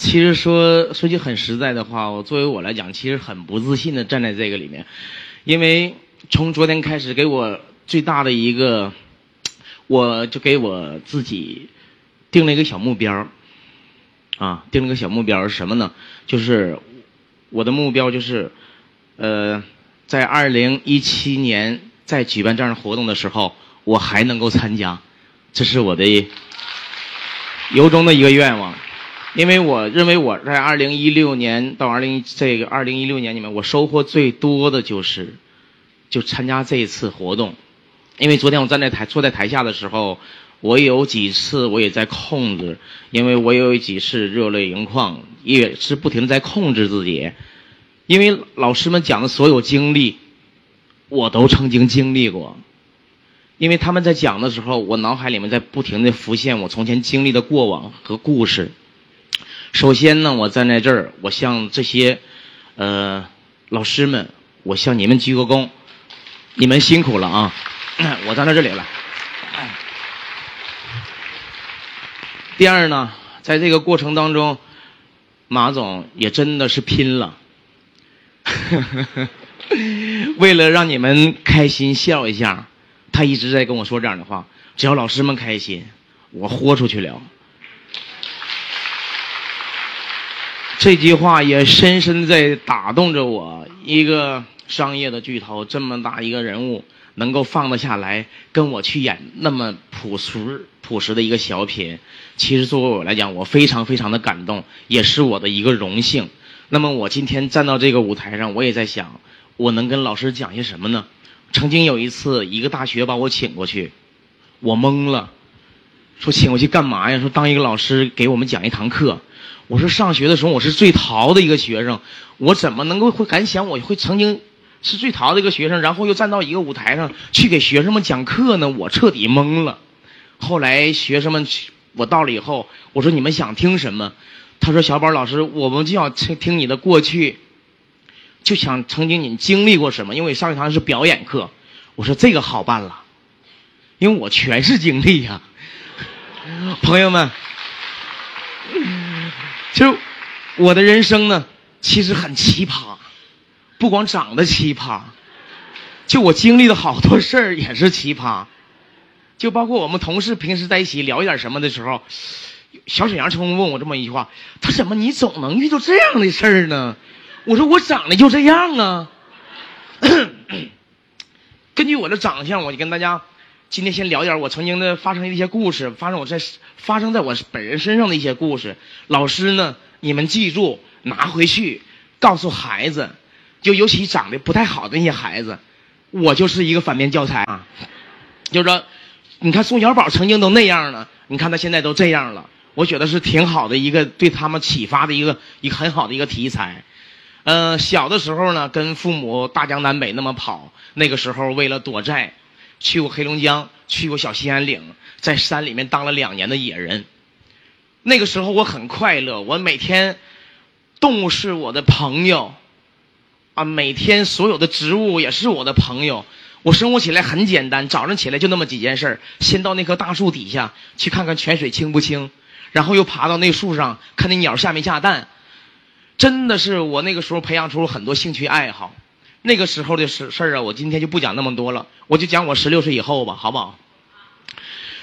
其实说说句很实在的话，我作为我来讲，其实很不自信的站在这个里面，因为从昨天开始给我最大的一个，我就给我自己定了一个小目标，啊，定了个小目标是什么呢？就是我的目标就是，呃，在二零一七年在举办这样的活动的时候，我还能够参加，这是我的由衷的一个愿望。因为我认为我在二零一六年到二零这个二零一六年里面，我收获最多的就是就参加这一次活动。因为昨天我站在台坐在台下的时候，我有几次我也在控制，因为我有几次热泪盈眶，也是不停的在控制自己。因为老师们讲的所有经历，我都曾经经历过。因为他们在讲的时候，我脑海里面在不停的浮现我从前经历的过往和故事。首先呢，我站在这儿，我向这些呃老师们，我向你们鞠个躬，你们辛苦了啊！我站在这里了。第二呢，在这个过程当中，马总也真的是拼了，为了让你们开心笑一下，他一直在跟我说这样的话：只要老师们开心，我豁出去了。这句话也深深在打动着我。一个商业的巨头，这么大一个人物，能够放得下来跟我去演那么朴实朴实的一个小品，其实作为我来讲，我非常非常的感动，也是我的一个荣幸。那么我今天站到这个舞台上，我也在想，我能跟老师讲些什么呢？曾经有一次，一个大学把我请过去，我懵了，说请我去干嘛呀？说当一个老师给我们讲一堂课。我说上学的时候我是最淘的一个学生，我怎么能够会敢想我会曾经是最淘的一个学生，然后又站到一个舞台上去给学生们讲课呢？我彻底懵了。后来学生们我到了以后，我说你们想听什么？他说小宝老师，我们就想听听你的过去，就想曾经你经历过什么？因为上一堂是表演课。我说这个好办了，因为我全是经历呀、朋友们。就我的人生呢，其实很奇葩，不光长得奇葩，就我经历的好多事儿也是奇葩，就包括我们同事平时在一起聊一点什么的时候，小沈阳曾经问我这么一句话：“他怎么你总能遇到这样的事儿呢？”我说：“我长得就这样啊。”根据我的长相，我就跟大家今天先聊点我曾经的发生的一些故事，发生我在发生在我本人身上的一些故事。老师呢，你们记住拿回去，告诉孩子，就尤其长得不太好的那些孩子，我就是一个反面教材啊。就是说，你看宋小宝曾经都那样了，你看他现在都这样了，我觉得是挺好的一个对他们启发的一个一个很好的一个题材。呃、小的时候呢，跟父母大江南北那么跑，那个时候为了躲债，去过黑龙江，去过小兴安岭，在山里面当了两年的野人。那个时候我很快乐，我每天动物是我的朋友，啊，每天所有的植物也是我的朋友。我生活起来很简单，早上起来就那么几件事儿先到那棵大树底下去看看泉水清不清，然后又爬到那树上看那鸟下没下蛋。真的是我那个时候培养出了很多兴趣爱好。那个时候的事事儿啊，我今天就不讲那么多了，我就讲我十六岁以后吧，好不好？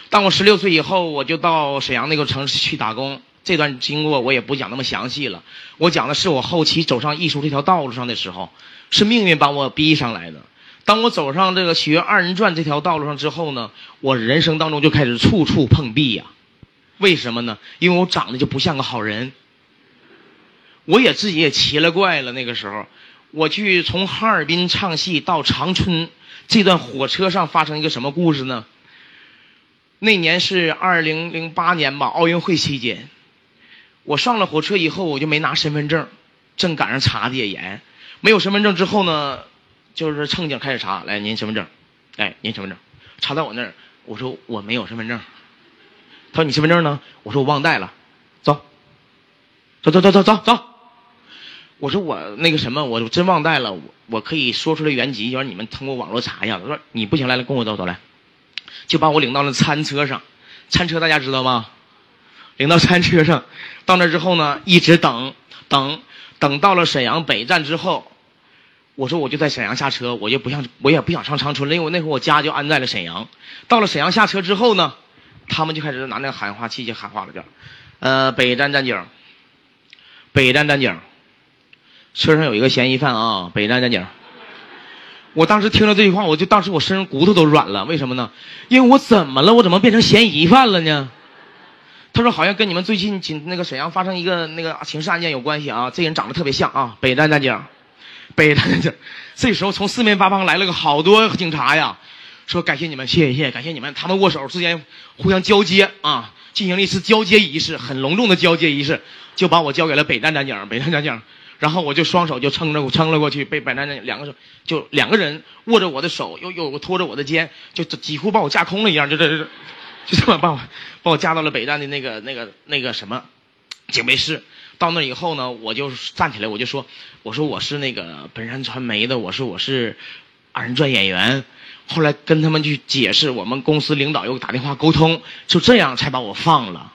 当我十六岁以后，我就到沈阳那个城市去打工。这段经过我也不讲那么详细了，我讲的是我后期走上艺术这条道路上的时候，是命运把我逼上来的。当我走上这个学二人转这条道路上之后呢，我人生当中就开始处处碰壁呀、为什么呢？因为我长得就不像个好人。我也自己也奇了怪了。那个时候，我去从哈尔滨唱戏到长春这段火车上发生一个什么故事呢？那年是二零零八年吧，奥运会期间，我上了火车以后，我就没拿身份证，正赶上查的也严。没有身份证之后呢，就是乘警开始查，来您身份证，哎，您身份证，查到我那儿，我说我没有身份证。他说你身份证呢？我说我忘带了，走，走走走走走走。我说我那个什么，我真忘带了，我我可以说出来原籍，就让你们通过网络查一下。他说你不行，来来跟我走走来，就把我领到了餐车上。餐车大家知道吗？领到餐车上，到那之后呢，一直等等等到了沈阳北站之后，我说我就在沈阳下车，我就不想我也不想上长春了，因为那会儿我家就安在了沈阳。到了沈阳下车之后呢，他们就开始拿那个喊话器就喊话了，叫呃北站站警，北站站警，车上有一个嫌疑犯啊，北站站警。我当时听了这句话，我就当时我身上骨头都软了。为什么呢？因为我怎么了？我怎么变成嫌疑犯了呢？他说好像跟你们最近紧那个沈阳发生一个那个刑事案件有关系啊。这人长得特别像啊，北站站警，北站站警。这时候从四面八方来了个好多警察呀，说感谢你们，谢谢谢谢，感谢你们。他们握手之间互相交接啊，进行了一次交接仪式，很隆重的交接仪式，就把我交给了北站站警，北站站警。然后我就双手就撑着撑了过去，被百战那两个手就两个人握着我的手，又又拖着我的肩，就几乎把我架空了一样，就这这，就这么把我把我架到了北站的那个那个那个什么警备室。到那以后呢，我就站起来，我就说，我说我是那个本山传媒的，我说我是二人转演员。后来跟他们去解释，我们公司领导又打电话沟通，就这样才把我放了。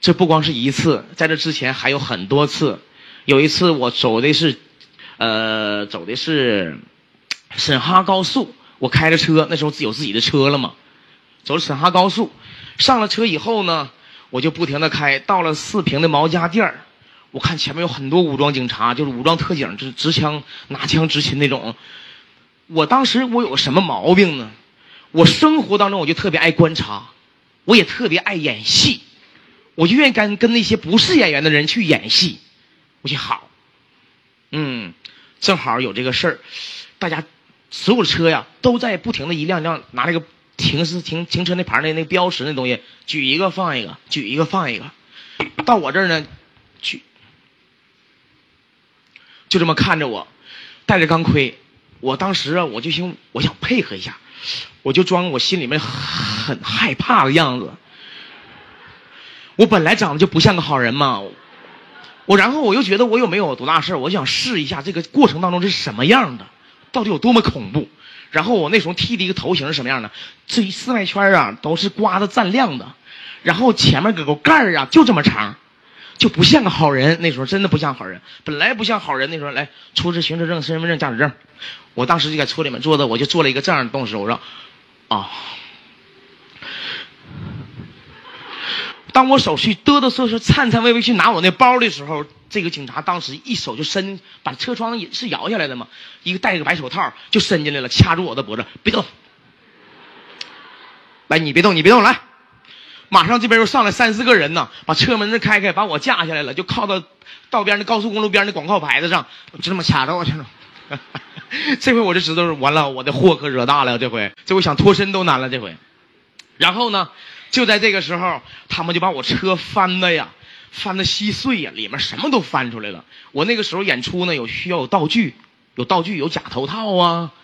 这不光是一次，在这之前还有很多次。有一次我走的是，呃，走的是沈哈高速，我开着车，那时候自有自己的车了嘛，走沈哈高速，上了车以后呢，我就不停的开，到了四平的毛家店儿，我看前面有很多武装警察，就是武装特警，就是持枪拿枪执勤那种。我当时我有什么毛病呢？我生活当中我就特别爱观察，我也特别爱演戏，我就愿意跟跟那些不是演员的人去演戏。我去好，嗯，正好有这个事儿，大家所有的车呀都在不停的一辆辆拿那个停是停停车那牌那那标识那东西举一个放一个举一个放一个，到我这儿呢，举，就这么看着我，戴着钢盔，我当时啊我就想我想配合一下，我就装我心里面很害怕的样子，我本来长得就不像个好人嘛。我然后我又觉得我有没有多大事我想试一下这个过程当中是什么样的，到底有多么恐怖。然后我那时候剃的一个头型是什么样的？这一四外圈啊都是刮的锃亮的，然后前面搁个盖儿啊就这么长，就不像个好人。那时候真的不像好人，本来不像好人。那时候来出示行车证、身份证、驾驶证，我当时就在车里面坐着，我就做了一个这样的动作，我说啊。当我手去嘚嘚瑟瑟、颤颤巍巍去拿我那包的时候，这个警察当时一手就伸，把车窗也是摇下来的嘛，一个戴个白手套就伸进来了，掐住我的脖子，别动，来，你别动，你别动，来，马上这边又上来三四个人呢，把车门子开开，把我架下来了，就靠到道边的高速公路边的广告牌子上，就这么掐着我去了。这回我就知道完了，我的祸可惹大了，这回，这回想脱身都难了，这回，然后呢？就在这个时候，他们就把我车翻的呀，翻的稀碎呀，里面什么都翻出来了。我那个时候演出呢，有需要有道具，有道具有假头套啊。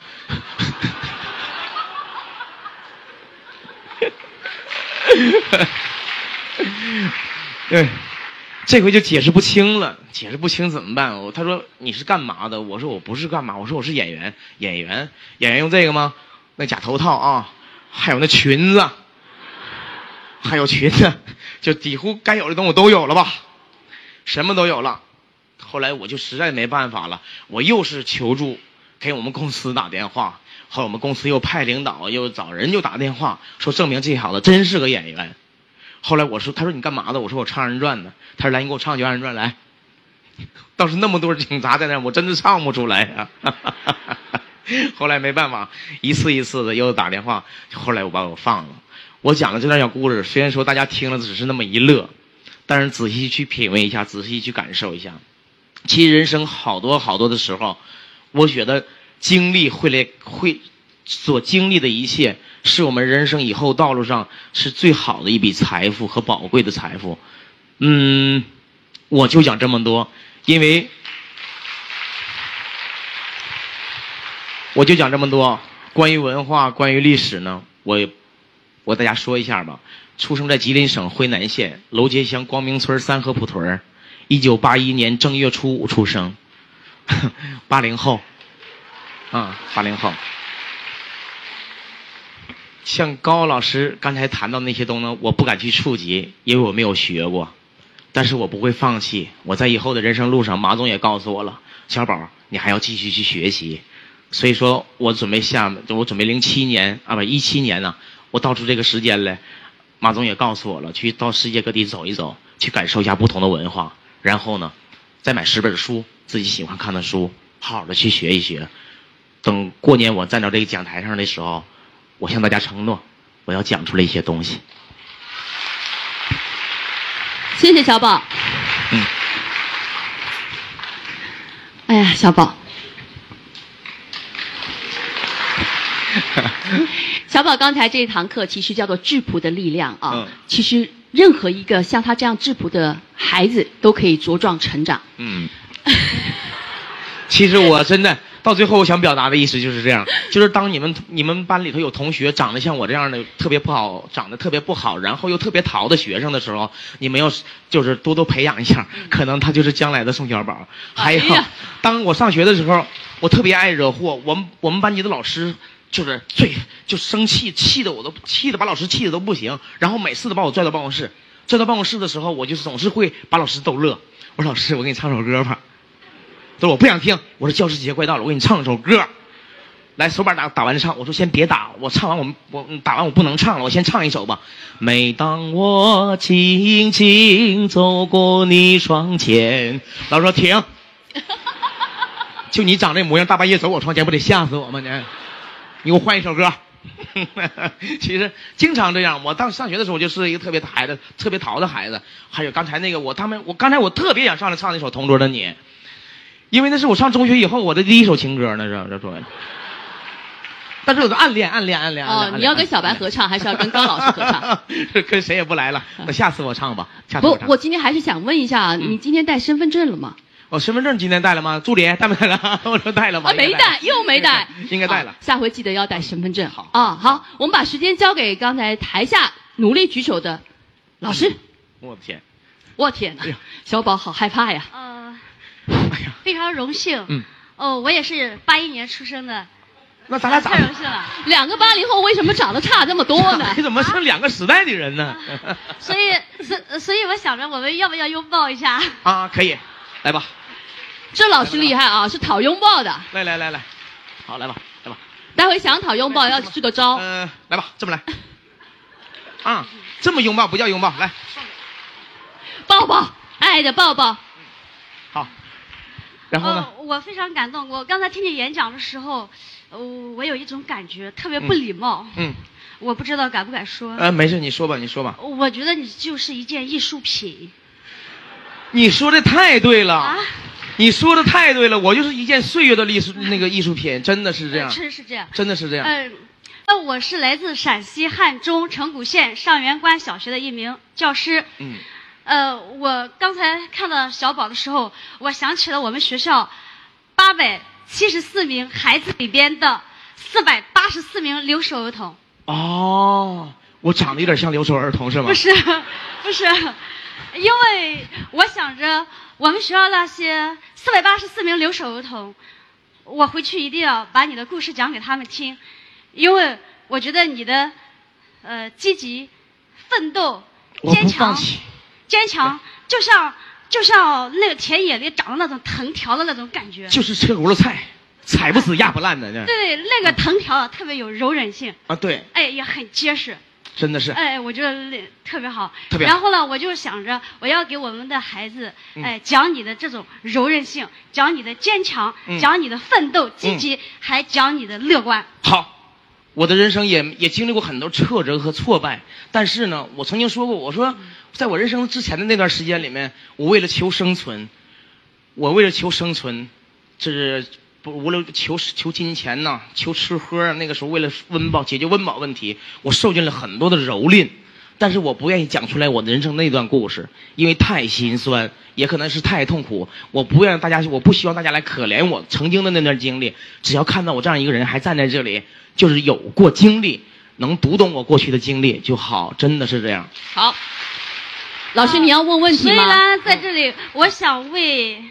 对，这回就解释不清了，解释不清怎么办？我他说你是干嘛的？我说我不是干嘛，我说我是演员，演员演员用这个吗？那假头套啊，还有那裙子。还有裙子，就几乎该有的东西都有了吧，什么都有了。后来我就实在没办法了，我又是求助，给我们公司打电话，后来我们公司又派领导又找人就打电话，说证明这小子真是个演员。后来我说，他说你干嘛的？我说我唱二人转的。他说来，你给我唱句二人转来。倒是那么多警察在那，我真的唱不出来呀。后来没办法，一次一次的又打电话，后来我把我放了。我讲的这段小故事，虽然说大家听了只是那么一乐，但是仔细去品味一下，仔细去感受一下，其实人生好多好多的时候，我觉得经历会来会所经历的一切，是我们人生以后道路上是最好的一笔财富和宝贵的财富。嗯，我就讲这么多，因为我就讲这么多关于文化、关于历史呢，我也。我给大家说一下吧，出生在吉林省辉南县楼街乡光明村三合铺屯儿，一九八一年正月初五出生，八零后，啊，八零后。像高老师刚才谈到那些东西，我不敢去触及，因为我没有学过。但是我不会放弃，我在以后的人生路上，马总也告诉我了，小宝，你还要继续去学习。所以说我准备下，我准备零七年啊不一七年呢，我倒出这个时间来，马总也告诉我了，去到世界各地走一走，去感受一下不同的文化，然后呢，再买十本书，自己喜欢看的书，好好的去学一学。等过年我站到这个讲台上的时候，我向大家承诺，我要讲出来一些东西。谢谢小宝。嗯。哎呀，小宝。小宝刚才这一堂课其实叫做质朴的力量啊。嗯。其实任何一个像他这样质朴的孩子都可以茁壮成长。嗯。其实我真的到最后，我想表达的意思就是这样：就是当你们你们班里头有同学长得像我这样的特别不好，长得特别不好，然后又特别淘的学生的时候，你们要就是多多培养一下，可能他就是将来的宋小宝。还有，当我上学的时候，我特别爱惹祸。我们我们班级的老师就是最就生气，气的我都气的把老师气的都不行。然后每次都把我拽到办公室，拽到办公室的时候，我就总是会把老师逗乐。我说老师，我给你唱首歌吧。他说我不想听。我说教师节快到了，我给你唱首歌。来，手板打打完唱。我说先别打，我唱完我我打完我不能唱了，我先唱一首吧。每当我轻轻走过你窗前，老师说停。就你长这模样，大半夜走我窗前，不得吓死我吗？你，你给我换一首歌。其实经常这样。我当时上学的时候，我就是一个特别孩子，特别淘的孩子。还有刚才那个，我他们，我刚才我特别想上来唱那首《同桌的你》。因为那是我上中学以后我的第一首情歌呢，这这作为。但是有个暗恋，暗恋，暗恋。哦，你要跟小白合唱，还是要跟高老师合唱？跟谁也不来了，那下次我唱吧。下次我唱。不，我今天还是想问一下，你今天带身份证了吗？我身份证今天带了吗？助理带没带了？我说带了吗？没带，又没带。应该带了。下回记得要带身份证。好。啊，好，我们把时间交给刚才台下努力举手的老师。我的天！我天哪！小宝好害怕呀。非常荣幸，嗯，哦，我也是八一年出生的，那咱俩咋太荣幸了？两个八零后为什么长得差这么多呢？你 怎么是两个时代的人呢？所以，所所以，我想着我们要不要拥抱一下？啊，可以，来吧。这老师厉害啊，是讨拥抱的。来来来来，好，来吧，来吧。待会想讨拥抱要支个招。嗯，来吧，这么来。啊，这么拥抱不叫拥抱，来。抱抱，爱的抱抱。好然后呢？我非常感动。我刚才听你演讲的时候，呃，我有一种感觉，特别不礼貌。嗯。我不知道敢不敢说。呃，没事，你说吧，你说吧。我觉得你就是一件艺术品。你说的太对了。啊。你说的太对了，我就是一件岁月的艺术那个艺术品，真的是这样。真是这样。真的是这样。嗯，那我是来自陕西汉中城古县上元关小学的一名教师。嗯。呃，我刚才看到小宝的时候，我想起了我们学校八百七十四名孩子里边的四百八十四名留守儿童。哦，我长得有点像留守儿童是吗？不是，不是，因为我想着我们学校那些四百八十四名留守儿童，我回去一定要把你的故事讲给他们听，因为我觉得你的呃积极、奋斗、坚强。坚强，就像就像那个田野里长的那种藤条的那种感觉，就是车轱辘菜，踩不死压不烂的那。对，那个藤条特别有柔韧性。啊，对，哎，也很结实，真的是。哎，我觉得特别好。特别。然后呢，我就想着我要给我们的孩子，哎，讲你的这种柔韧性，讲你的坚强，讲你的奋斗积极，还讲你的乐观。好。我的人生也也经历过很多挫折和挫败，但是呢，我曾经说过，我说，在我人生之前的那段时间里面，我为了求生存，我为了求生存，这是不无论求求金钱呐，求吃喝啊，那个时候为了温饱解决温饱问题，我受尽了很多的蹂躏。但是我不愿意讲出来我的人生那段故事，因为太心酸，也可能是太痛苦。我不愿大家，我不希望大家来可怜我曾经的那段经历。只要看到我这样一个人还站在这里，就是有过经历，能读懂我过去的经历就好，真的是这样。好，老师你要问问题吗？所以呢，在这里，我想为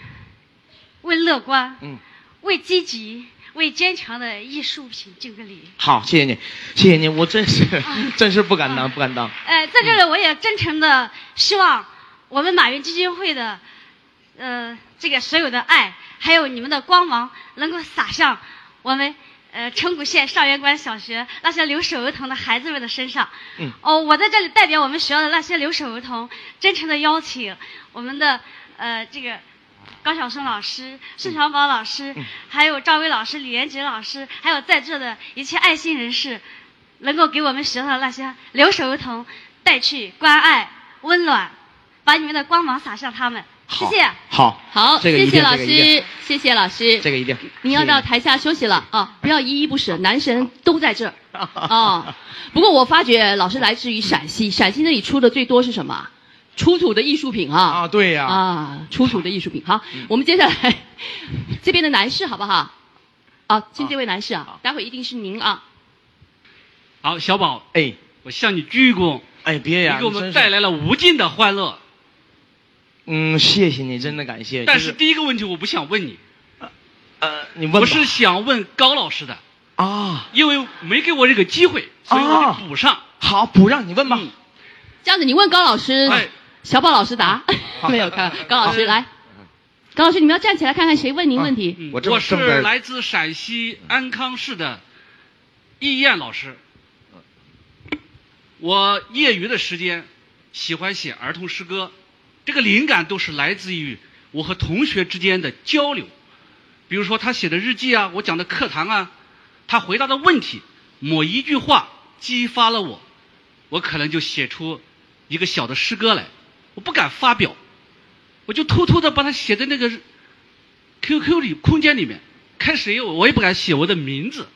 为乐观，嗯，为积极，为坚强的艺术品敬个礼。好，谢谢你，谢谢你，我真是 真是不敢当，不敢当。哎，在这里我也真诚的希望我们马云基金会的，呃，这个所有的爱，还有你们的光芒，能够洒向我们呃成谷县上元关小学那些留守儿童的孩子们的身上。嗯。哦，我在这里代表我们学校的那些留守儿童，真诚的邀请我们的呃这个。高晓松老师、盛小宝老师，还有赵薇老师、李连杰老师，还有在座的一切爱心人士，能够给我们学校的那些留守儿童带去关爱、温暖，把你们的光芒洒向他们。谢谢。好，好，谢谢老师，谢谢老师。这个一定。您要到台下休息了啊！不要依依不舍，男神都在这儿啊。不过我发觉老师来自于陕西，陕西那里出的最多是什么？出土的艺术品啊！啊，对呀！啊，出土的艺术品。好，我们接下来这边的男士好不好？啊，请这位男士啊，待会一定是您啊。好，小宝，哎，我向你鞠躬。哎，别呀，你给我们带来了无尽的欢乐。嗯，谢谢你，真的感谢。但是第一个问题我不想问你。呃，你问。我是想问高老师的。啊。因为没给我这个机会，所以我得补上。好，补上，你问吧。这样子，你问高老师。哎。小宝老师答，没有看高老师来，高老师你们要站起来看看谁问您问题。我是来自陕西安康市的易燕老师，我业余的时间喜欢写儿童诗歌，这个灵感都是来自于我和同学之间的交流，比如说他写的日记啊，我讲的课堂啊，他回答的问题，某一句话激发了我，我可能就写出一个小的诗歌来。我不敢发表，我就偷偷的把它写在那个 QQ 里空间里面。开始我也不敢写我的名字，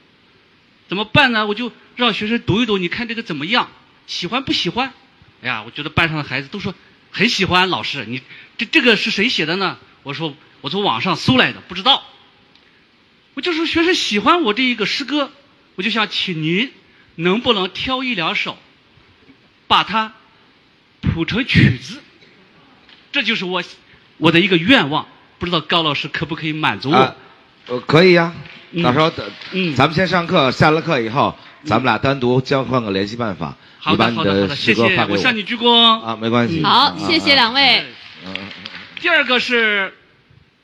怎么办呢？我就让学生读一读，你看这个怎么样？喜欢不喜欢？哎呀，我觉得班上的孩子都说很喜欢。老师，你这这个是谁写的呢？我说我从网上搜来的，不知道。我就说学生喜欢我这一个诗歌，我就想请您能不能挑一两首，把它。谱成曲子，这就是我我的一个愿望，不知道高老师可不可以满足我？呃，可以呀，到时候等，嗯，咱们先上课，下了课以后，咱们俩单独交换个联系办法。好的，好的，好的，谢谢，我向你鞠躬。啊，没关系。好，谢谢两位。嗯第二个是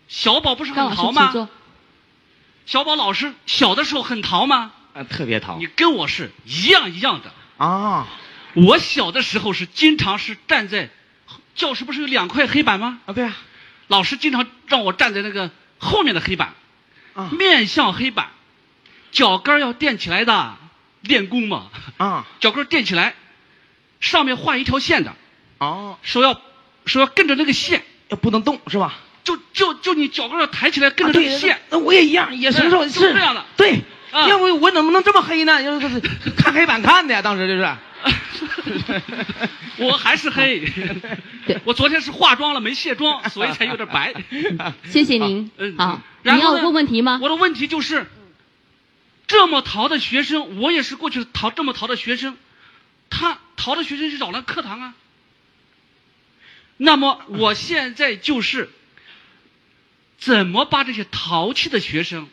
小宝，不是很淘吗？小宝老师小的时候很淘吗？啊，特别淘。你跟我是一样一样的啊。我小的时候是经常是站在教室，不是有两块黑板吗？啊，对啊。老师经常让我站在那个后面的黑板，啊，面向黑板，脚跟要垫起来的，练功嘛。啊。脚跟垫起来，上面画一条线的。哦。手要手要跟着那个线，要不能动是吧？就就就你脚跟要抬起来，跟着那个线。那我也一样，也承受是这样的。对。要不我怎么能这么黑呢？要是 看黑板看的呀，当时就是。我还是黑，我昨天是化妆了没卸妆，所以才有点白。谢谢您。嗯，好。你要问问题吗？我的问题就是，这么淘的学生，我也是过去淘这么淘的学生，他淘的学生是扰乱课堂啊。那么我现在就是，怎么把这些淘气的学生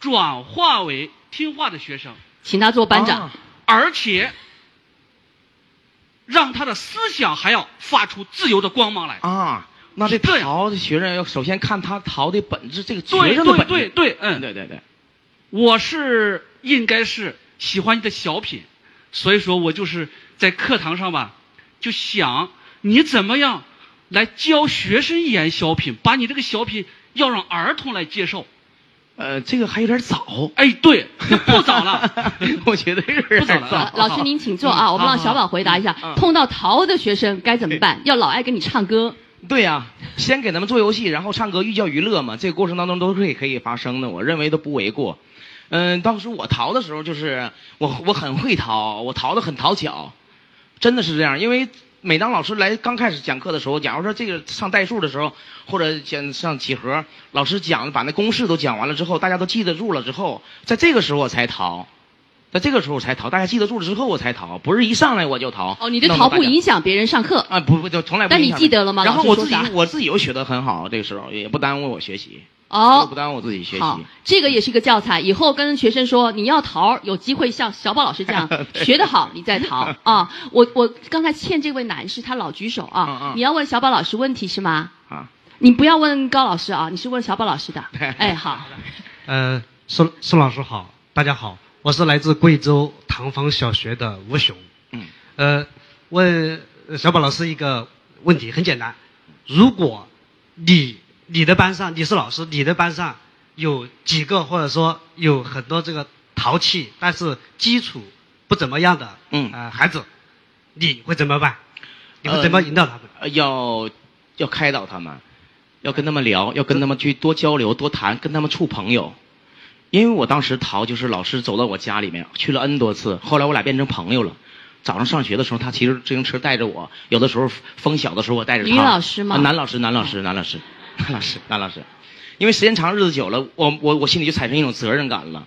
转化为听话的学生？请他做班长，而且。让他的思想还要发出自由的光芒来啊！那这陶的学生要首先看他陶的本质，这个学生的本质。对对对，嗯，对对对。我是应该是喜欢你的小品，所以说我就是在课堂上吧，就想你怎么样来教学生演小品，把你这个小品要让儿童来接受。呃，这个还有点早。哎，对，不早了，我觉得有点早。老师您请坐啊，我们让小宝回答一下。碰到淘的学生该怎么办？要老爱给你唱歌。对呀，先给他们做游戏，然后唱歌寓教于乐嘛。这个过程当中都是可以发生的，我认为都不为过。嗯，当时我逃的时候，就是我我很会逃，我逃的很讨巧，真的是这样，因为。每当老师来刚开始讲课的时候，假如说这个上代数的时候，或者讲上几何，老师讲把那公式都讲完了之后，大家都记得住了之后，在这个时候我才逃，在这个时候才逃，大家记得住了之后我才逃，不是一上来我就逃。哦，你这逃不影响别人上课啊？不不，就从来不。但你记得了吗？然后我自己我自己又学得很好，这个时候也不耽误我学习。哦，不耽误我自己学习。好，这个也是一个教材。以后跟学生说，你要逃，有机会像小宝老师这样 学得好，你再逃 啊。我我刚才欠这位男士，他老举手啊。嗯嗯你要问小宝老师问题是吗？啊，你不要问高老师啊，你是问小宝老师的。哎，好。呃，宋宋老师好，大家好，我是来自贵州唐坊小学的吴雄。嗯。呃，问小宝老师一个问题，很简单，如果你你的班上你是老师，你的班上有几个或者说有很多这个淘气但是基础不怎么样的嗯呃孩子，你会怎么办？你会怎么引导他们？呃要要开导他们，要跟他们聊，要跟他们去多交流、多谈，跟他们处朋友。因为我当时逃，就是老师走到我家里面去了 N 多次，后来我俩变成朋友了。早上上学的时候，他骑着自行车带着我；有的时候风小的时候，我带着他。女老师吗啊男老师，男老师，男老师，男 老师，男老师。因为时间长，日子久了，我我我心里就产生一种责任感了。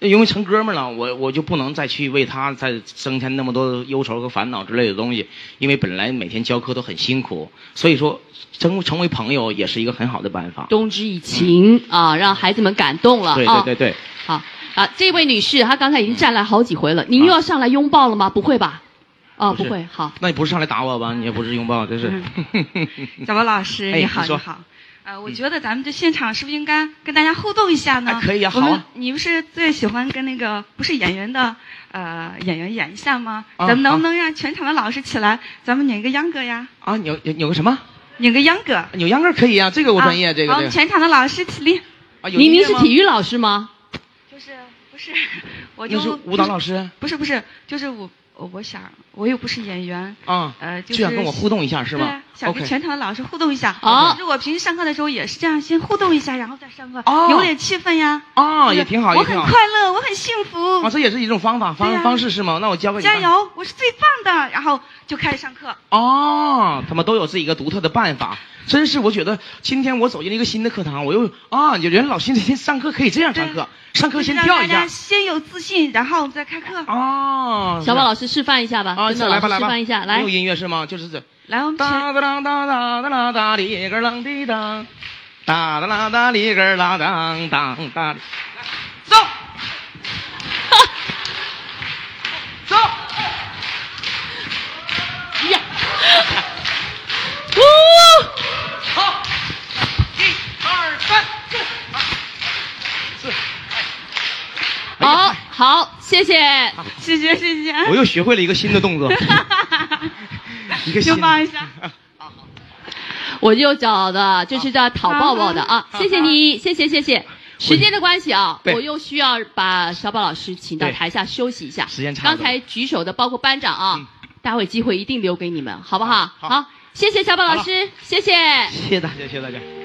因为成哥们儿了，我我就不能再去为他再增添那么多忧愁和烦恼之类的东西，因为本来每天教课都很辛苦，所以说成成为朋友也是一个很好的办法。动之以情、啊，让孩子们感动了对啊。对对对，好啊，这位女士她刚才已经站来好几回了，您又要上来拥抱了吗？不会吧？哦，不是会。好，那你不是上来打我吧？你也不是拥抱，这是。小宝老师，哎你好，你你好。呃，我觉得咱们这现场是不是应该跟大家互动一下呢？哎可以啊我们好啊你不是最喜欢跟那个不是演员的呃演员演一下吗？啊咱们能不能让全场的老师起来，咱们拧个秧歌呀？啊，扭扭扭个什么？扭个秧歌。扭秧歌可以啊，这个我专业，这个这个。们全场的老师起立。啊，有明明是体育老师吗？就是不是，我就那是舞蹈老师不是不是，就是我我我想我又不是演员，啊，呃，就就是想跟我互动一下是对吗想跟全场的老师互动一下。啊就是我平时上课的时候也是这样，先互动一下，然后再上课，哦有点气氛呀。啊，就是也挺好，我很。快乐，我很幸福。啊，这也是一种方法方方式是吗？那我教给你。加！油，我是最棒的。然后就开始上课。哦，他们都有自己一个独特的办法，真是我觉得今天我走进了一个新的课堂，我又啊，原来老师今天上课可以这样上课，上课先让跳一下大家。先有自信，然后再开课。哦，小宝老师示范一下吧，啊，来吧来吧，示范一下，来没有。音乐是吗？就是这。来，我们全哒哒啦哒哒哒啦哒里个啷滴当，哒哒啦哒里个啦当当当。走，走。呀，好，一二三，四，好好，谢谢。谢谢谢谢。我又学会了一个新的动作，一个新就放一下。我就找的，这是叫讨抱抱的啊，谢谢你，谢谢谢谢。时间的关系啊，我又需要把小宝老师请到台下休息一下。时间差不多刚才举手的包括班长啊嗯，待会机会一定留给你们，好不？好好谢谢小宝老师，谢谢。谢谢大家，谢谢大家。